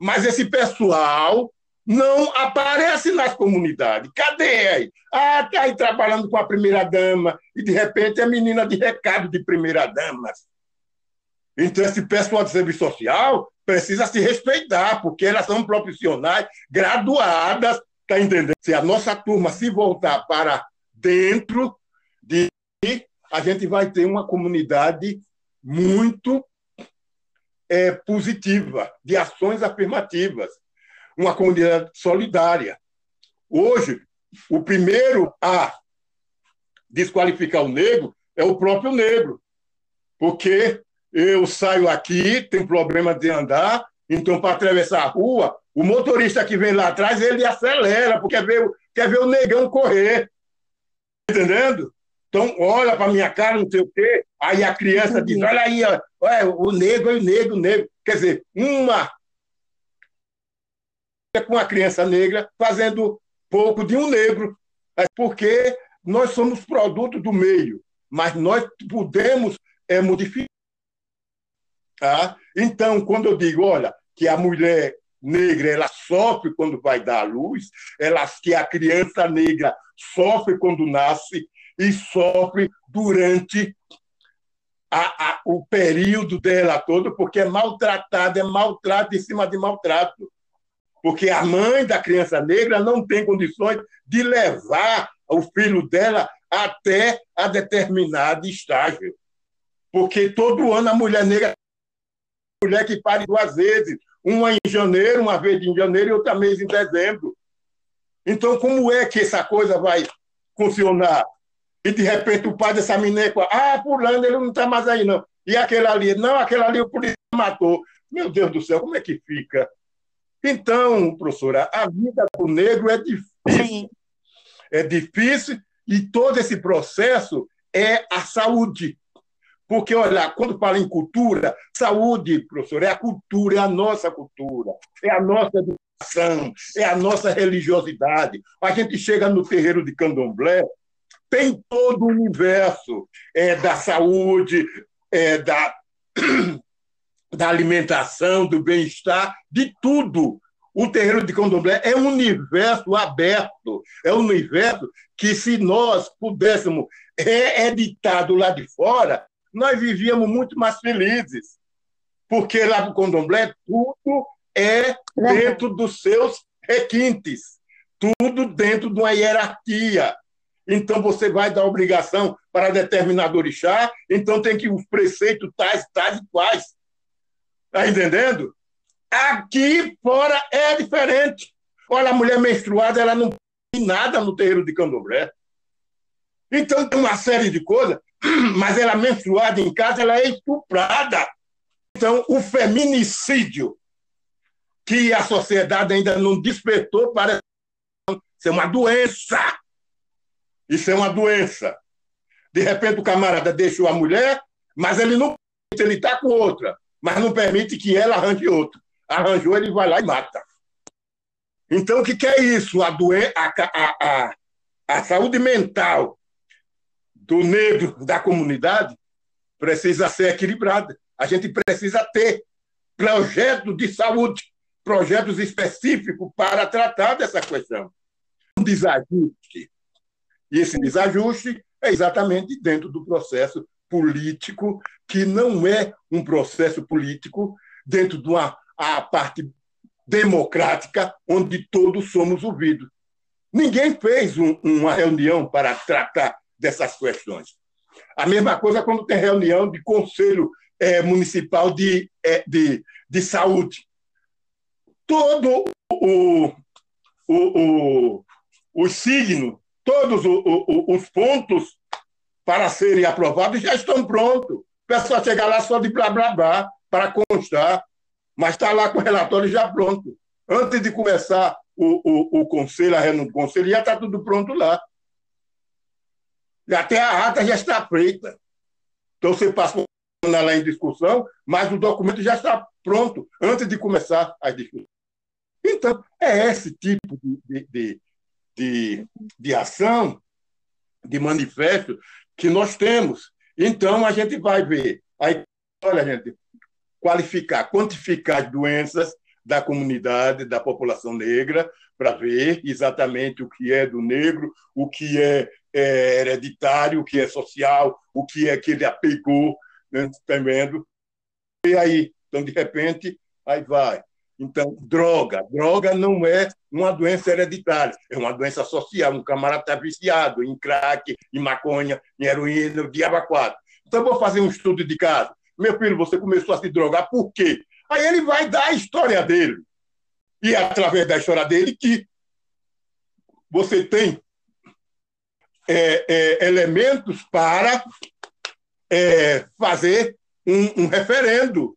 mas esse pessoal não aparece nas comunidades. Cadê aí? Ah, está aí trabalhando com a primeira-dama, e de repente é menina de recado de primeira-dama. Então, esse pessoal de serviço social precisa se respeitar, porque elas são profissionais graduadas, tá entendendo? Se a nossa turma se voltar para dentro de a gente vai ter uma comunidade muito é, positiva, de ações afirmativas, uma comunidade solidária. Hoje, o primeiro a desqualificar o negro é o próprio negro, porque eu saio aqui, tem problema de andar, então, para atravessar a rua, o motorista que vem lá atrás, ele acelera, porque quer ver, quer ver o negão correr. Entendendo? Então, olha para minha cara, não sei o quê, aí a criança diz, olha aí, ó, o negro, o negro, o negro. Quer dizer, uma com a criança negra fazendo pouco de um negro, é porque nós somos produto do meio, mas nós podemos é, modificar Tá? Então, quando eu digo, olha, que a mulher negra ela sofre quando vai dar à luz, ela, que a criança negra sofre quando nasce e sofre durante a, a, o período dela todo, porque é maltratada, é maltrato em cima de maltrato. Porque a mãe da criança negra não tem condições de levar o filho dela até a determinado estágio. Porque todo ano a mulher negra mulher que pare duas vezes, uma em janeiro, uma vez em janeiro e outra mês em dezembro. Então, como é que essa coisa vai funcionar? E, de repente, o pai dessa menina, ah, fulano, ele não está mais aí, não. E aquele ali, não, aquele ali o polícia matou. Meu Deus do céu, como é que fica? Então, professora, a vida do negro é difícil. Sim. É difícil e todo esse processo é a saúde. Porque, olha, quando fala em cultura, saúde, professor, é a cultura, é a nossa cultura, é a nossa educação, é a nossa religiosidade. A gente chega no terreiro de candomblé, tem todo o universo é, da saúde, é, da, da alimentação, do bem-estar, de tudo. O terreiro de candomblé é um universo aberto, é um universo que, se nós pudéssemos reeditar do lado de fora, nós vivíamos muito mais felizes. Porque lá no Condomblé tudo é dentro dos seus requintes, tudo dentro de uma hierarquia. Então você vai dar obrigação para determinado orixá, então tem que os preceitos tais, tais e quais. Está entendendo? Aqui fora é diferente. Olha, a mulher menstruada, ela não tem nada no terreiro de candomblé. Então, tem uma série de coisas, mas ela menstruada em casa, ela é estuprada. Então, o feminicídio, que a sociedade ainda não despertou para ser uma doença. Isso é uma doença. De repente, o camarada deixou a mulher, mas ele não ele está com outra, mas não permite que ela arranje outro. Arranjou, ele vai lá e mata. Então, o que, que é isso? A, doen a, a, a, a saúde mental do negro da comunidade precisa ser equilibrada. A gente precisa ter projetos de saúde, projetos específicos para tratar dessa questão. Um desajuste. E esse desajuste é exatamente dentro do processo político, que não é um processo político dentro de uma a parte democrática, onde todos somos ouvidos. Ninguém fez um, uma reunião para tratar dessas questões. A mesma coisa quando tem reunião de conselho é, municipal de, é, de, de saúde. Todo o, o, o, o signo, todos os pontos para serem aprovados já estão prontos. O pessoal chega lá só de blá blá blá para constar mas está lá com o relatório já pronto. Antes de começar o, o, o conselho, a reunião do conselho, já está tudo pronto lá. E até a ata já está feita. Então você passa lá em discussão, mas o documento já está pronto antes de começar as discussões. Então, é esse tipo de, de, de, de, ação, de manifesto que nós temos. Então, a gente vai ver. Aí, olha, gente, qualificar, quantificar as doenças da comunidade, da população negra, para ver exatamente o que é do negro, o que é, é, hereditário, o que é social, o que é que ele apegou, né? E aí, então, de repente, aí vai. Então, droga. Droga não é uma doença hereditária, é uma doença social. Um camarada está viciado em crack, em maconha, em heroína, o diabo quatro. Então, vou fazer um estudo de caso. Meu filho, você começou a se drogar, por quê? Aí ele vai dar a história dele. E é através da história dele que você tem é, é, elementos para é, fazer um, um, referendo.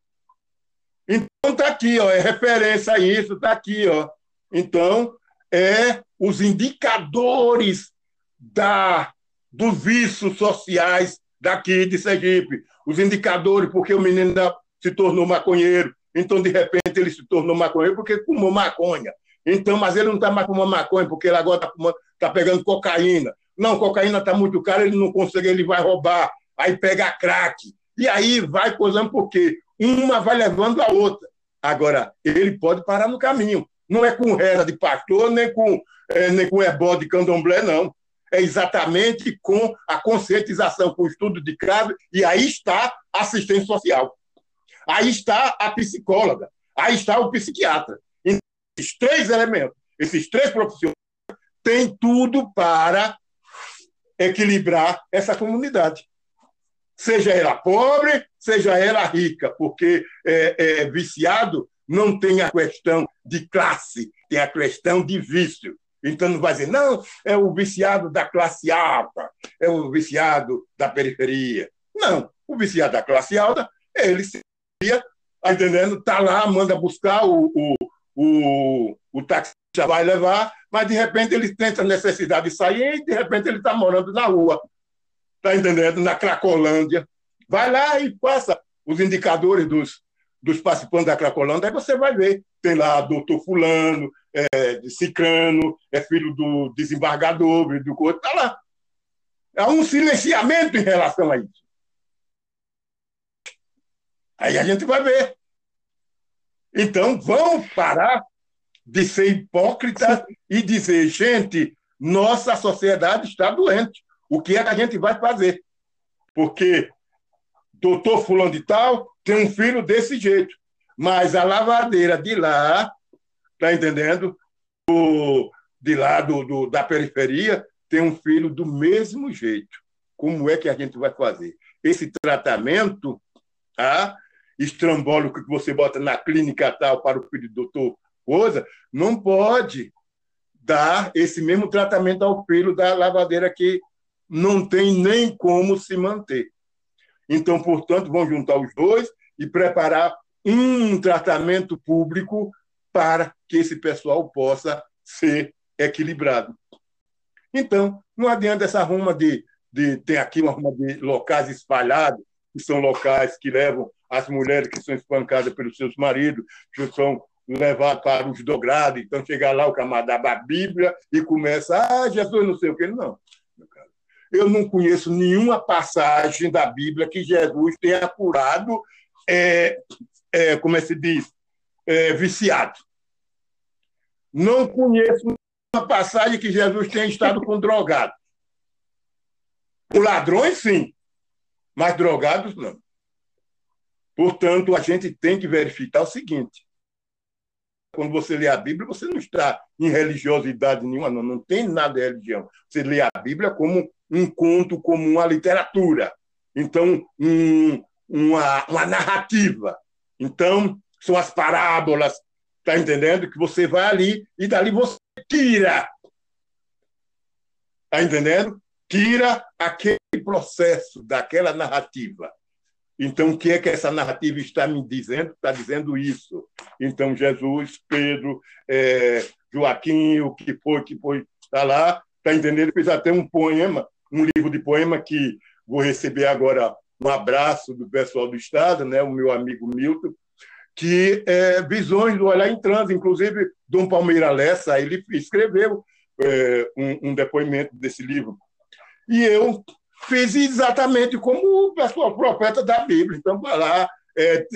Então está aqui, ó, é referência a isso, está aqui. Ó. Então, é os indicadores da, dos vícios sociais daqui de Sergipe os indicadores, porque o menino se tornou maconheiro. Então, de repente, ele se tornou maconheiro porque fumou maconha. Então, mas ele não está mais fumando maconha porque ele agora está tá pegando cocaína. Não, cocaína está muito cara, ele não consegue, ele vai roubar. Aí pega crack. E aí vai coisando porque uma vai levando a outra. Agora, ele pode parar no caminho. Não é com reza de pastor, nem com, é, nem com ebó de candomblé, não é exatamente com a conscientização, com o estudo de caso, e aí está a assistência social. Aí está a psicóloga, aí está o psiquiatra. Esses três elementos, esses três profissionais, têm tudo para equilibrar essa comunidade. Seja ela pobre, seja ela rica, porque é, é, viciado não tem a questão de classe, tem a questão de vício. Então não vai dizer, não, é o viciado da classe alta, é o viciado da periferia. Não, o viciado da classe alta, ele seria, tá entendendo? Está lá, manda buscar o, o, o, o taxista vai levar, mas de repente ele tem essa necessidade de sair e de repente ele está morando na rua. Está entendendo? Na Cracolândia. Vai lá e passa os indicadores dos, dos participantes da Cracolândia, aí você vai ver. Tem lá doutor fulano, é, Cicrano, é filho do desembargador, do coisa, está lá. Há um silenciamento em relação a isso. Aí a gente vai ver. Então, vão parar de ser hipócritas e dizer, gente, nossa sociedade está doente. O que é que a gente vai fazer? Porque doutor fulano de tal tem um filho desse jeito, mas a lavadeira de lá Está entendendo? O, de lá do, do, da periferia tem um filho do mesmo jeito. Como é que a gente vai fazer? Esse tratamento tá? estrambólico que você bota na clínica tal para o filho do doutor Rosa, não pode dar esse mesmo tratamento ao filho da lavadeira aqui não tem nem como se manter. Então, portanto, vão juntar os dois e preparar um tratamento público para que esse pessoal possa ser equilibrado. Então, não adianta essa ruma de, de tem aqui uma ruma de locais espalhados, que são locais que levam as mulheres que são espancadas pelos seus maridos, que são levadas para os dogrados, então chega lá o camarada a Bíblia e começa, ah, Jesus não sei o que, não. Eu não conheço nenhuma passagem da Bíblia que Jesus tenha curado, é, é, como é se diz, é, viciado. Não conheço uma passagem que Jesus tenha estado com drogado. Os ladrões, sim, mas drogados, não. Portanto, a gente tem que verificar o seguinte: quando você lê a Bíblia, você não está em religiosidade nenhuma, não, não tem nada de religião. Você lê a Bíblia como um conto, como uma literatura. Então, um, uma, uma narrativa. Então, são as parábolas, tá entendendo? Que você vai ali e dali você tira. Tá entendendo? Tira aquele processo daquela narrativa. Então, o que é que essa narrativa está me dizendo? Está dizendo isso. Então, Jesus, Pedro, é, Joaquim, o que foi, que foi, está lá, está entendendo? Fez até um poema, um livro de poema que vou receber agora um abraço do pessoal do Estado, né, o meu amigo Milton, que é Visões do Olhar em Trânsito. Inclusive, Dom Palmeira Lessa, ele escreveu é, um, um depoimento desse livro. E eu fez exatamente como o pessoal profeta da Bíblia. Então, vai lá, é,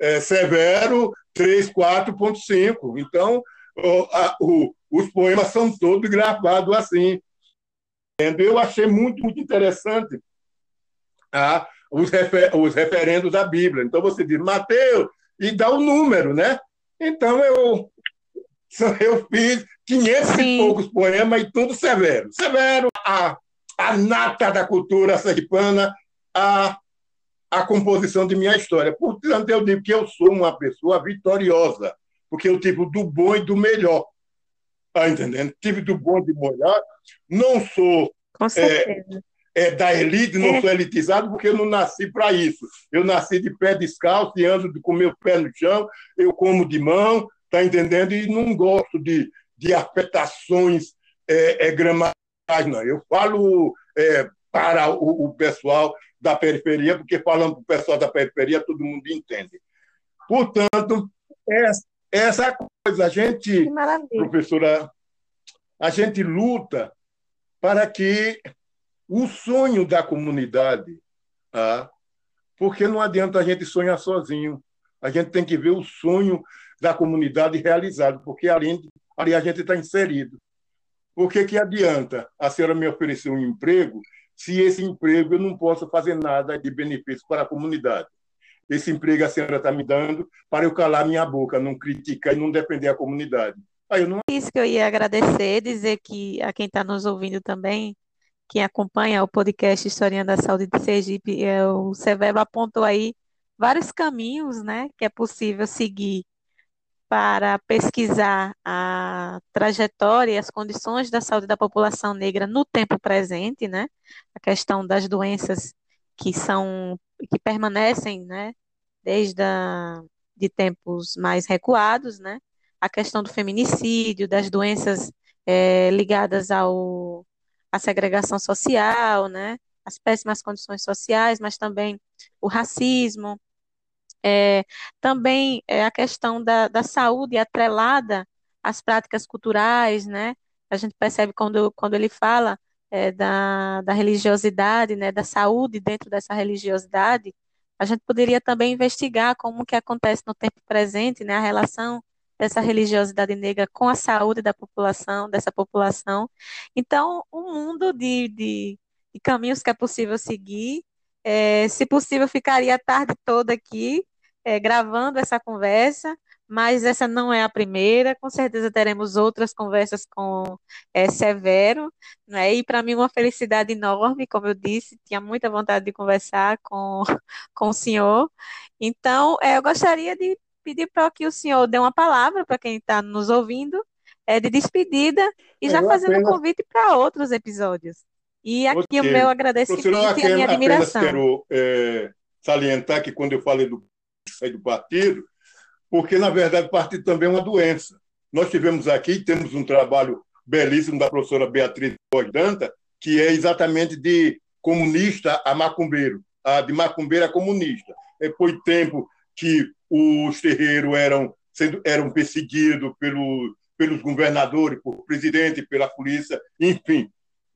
é, Severo 3.4.5. Então, o, a, o, os poemas são todos gravados assim. Eu achei muito, muito interessante a, os, refer, os referendos da Bíblia. Então, você diz Mateus e dá o número, né? Então, eu, eu fiz 500 Sim. e poucos poemas e tudo severo. Severo, a a nata da cultura sergipana, a, a composição de minha história. Portanto, eu digo que eu sou uma pessoa vitoriosa, porque eu tive do bom e do melhor. Está entendendo? Tive do bom e do melhor. Não sou é, é, da elite, não é. sou elitizado, porque eu não nasci para isso. Eu nasci de pé descalço e ando com meu pé no chão, eu como de mão, está entendendo? E não gosto de, de afetações é, é, gramaticais não. Eu falo é, para o, o, pessoal da periferia, porque falando para o pessoal da periferia, todo mundo entende. Portanto, essa, essa coisa, a gente, professora, a gente luta para que o sonho da comunidade, ah, porque não adianta a gente sonhar sozinho, a gente tem que ver o sonho da comunidade realizado, porque ali, ali a gente está inserido. Por que, que adianta a senhora me oferecer um emprego se esse emprego eu não posso fazer nada de benefício para a comunidade? Esse emprego a senhora está me dando para eu calar minha boca, não criticar e não defender a comunidade. Aí eu não... Isso que eu ia agradecer, dizer que a quem está nos ouvindo também, quem acompanha o podcast Historinha da Saúde de Sergipe, é, o Severo apontou aí vários caminhos né, que é possível seguir para pesquisar a trajetória e as condições da saúde da população negra no tempo presente, né? A questão das doenças que são que permanecem, né? Desde a, de tempos mais recuados, né? A questão do feminicídio, das doenças é, ligadas ao à segregação social, né? As péssimas condições sociais, mas também o racismo, é, também é a questão da, da saúde atrelada às práticas culturais, né? A gente percebe quando, quando ele fala é, da, da religiosidade, né, da saúde dentro dessa religiosidade, a gente poderia também investigar como que acontece no tempo presente, né, a relação dessa religiosidade negra com a saúde da população, dessa população. Então, um mundo de, de, de caminhos que é possível seguir. É, se possível, ficaria a tarde toda aqui é, gravando essa conversa, mas essa não é a primeira, com certeza teremos outras conversas com é, Severo, né? e para mim uma felicidade enorme, como eu disse, tinha muita vontade de conversar com, com o senhor, então é, eu gostaria de pedir para que o senhor dê uma palavra para quem está nos ouvindo, é, de despedida, e já fazendo apenas... convite para outros episódios. E aqui okay. o meu agradecimento e a minha admiração. Apenas quero é, salientar que quando eu falei do do partido, porque, na verdade, partido também é uma doença. Nós tivemos aqui, temos um trabalho belíssimo da professora Beatriz Danta, que é exatamente de comunista a macumbeiro, a de macumbeiro a comunista. É, foi tempo que os terreiros eram, sendo, eram perseguidos pelo, pelos governadores, por presidente, pela polícia, enfim.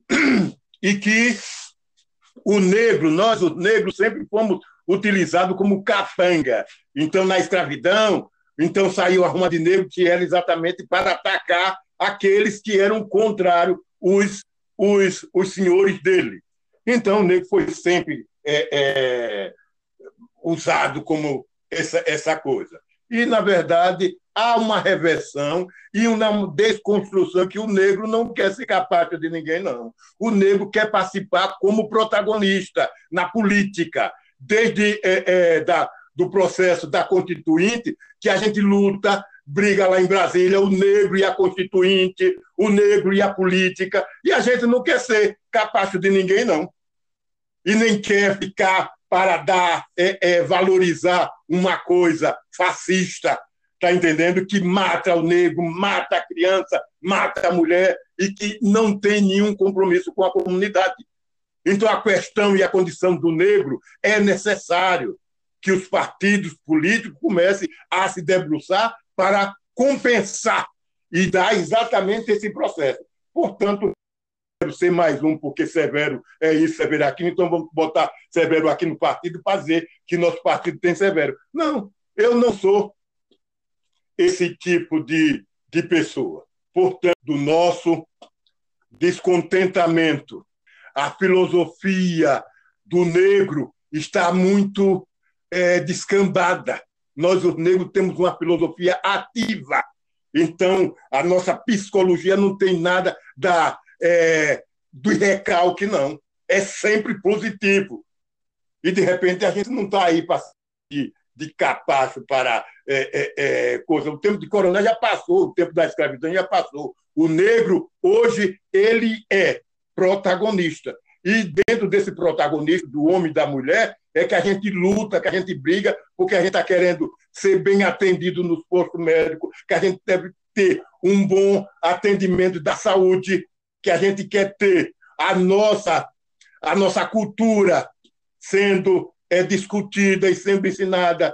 E que o negro, nós, os negros, sempre fomos utilizados como capanga. Então, na escravidão, então saiu a Roma de Negro, que era exatamente para atacar aqueles que eram contrários, os, os, os senhores dele. Então, o negro foi sempre é, é, usado como essa, essa coisa. E, na verdade, há uma reversão e uma desconstrução que o negro não quer ser capaz de ninguém, não. O negro quer participar como protagonista na política, desde é, é, da, do processo da Constituinte, que a gente luta, briga lá em Brasília, o negro e a Constituinte, o negro e a política, e a gente não quer ser capaz de ninguém, não. E nem quer ficar para dar, é, é, valorizar uma coisa fascista, tá entendendo? Que mata o negro, mata a criança, mata a mulher e que não tem nenhum compromisso com a comunidade. Então, a questão e a condição do negro é necessário que os partidos políticos comecem a se debruçar para compensar e dar exatamente esse processo. Portanto, quero ser mais um, porque Severo é isso, Severo é aquilo, então vamos botar Severo aqui no partido para dizer que nosso partido tem Severo. Não, eu não sou esse tipo de, de pessoa. Portanto, do nosso descontentamento, a filosofia do negro está muito é, descambada. Nós, os negros, temos uma filosofia ativa. Então, a nossa psicologia não tem nada da é, do recalque, não. É sempre positivo. E, de repente, a gente não está aí para de, de capacho para é, é, é, coisa. O tempo de coronel já passou, o tempo da escravidão já passou. O negro, hoje, ele é protagonista. E dentro desse protagonista, do homem e da mulher, é que a gente luta, que a gente briga, porque a gente está querendo ser bem atendido nos postos médicos, que a gente deve ter um bom atendimento da saúde, que a gente quer ter a nossa, a nossa cultura sendo é, discutida e sendo ensinada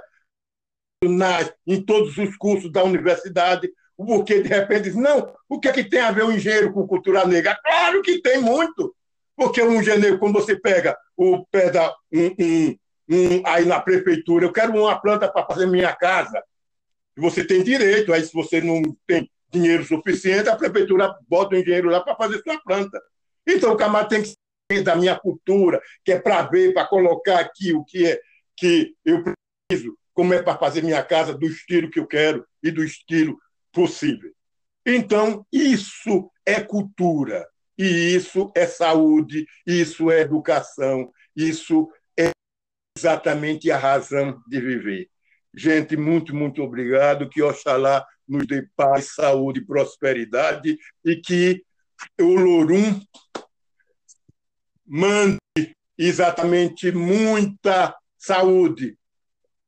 na, em todos os cursos da universidade, porque de repente diz, não, o que é que tem a ver o engenheiro com cultura negra? Claro que tem muito, porque o engenheiro, quando você pega o pé da um, um, um, aí na prefeitura, eu quero uma planta para fazer minha casa, você tem direito, aí se você não tem dinheiro suficiente, a prefeitura bota o engenheiro lá para fazer sua planta. Então, o camarada tem que ser da minha cultura, que é para ver, para colocar aqui o que é que eu preciso, como é para fazer minha casa do estilo que eu quero e do estilo possível. Então, isso é cultura, e isso é saúde, isso é educação, isso é exatamente a razão de viver. Gente, muito, muito obrigado. Que Oxalá nos dê paz, saúde prosperidade e que o Lorum mande exatamente muita saúde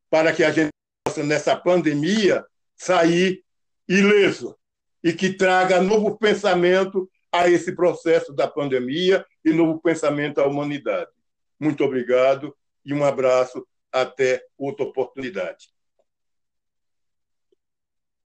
para que a gente possa, nessa pandemia, sair ileso e que traga novo pensamento a esse processo da pandemia e novo pensamento à humanidade. Muito obrigado e um abraço até outra oportunidade.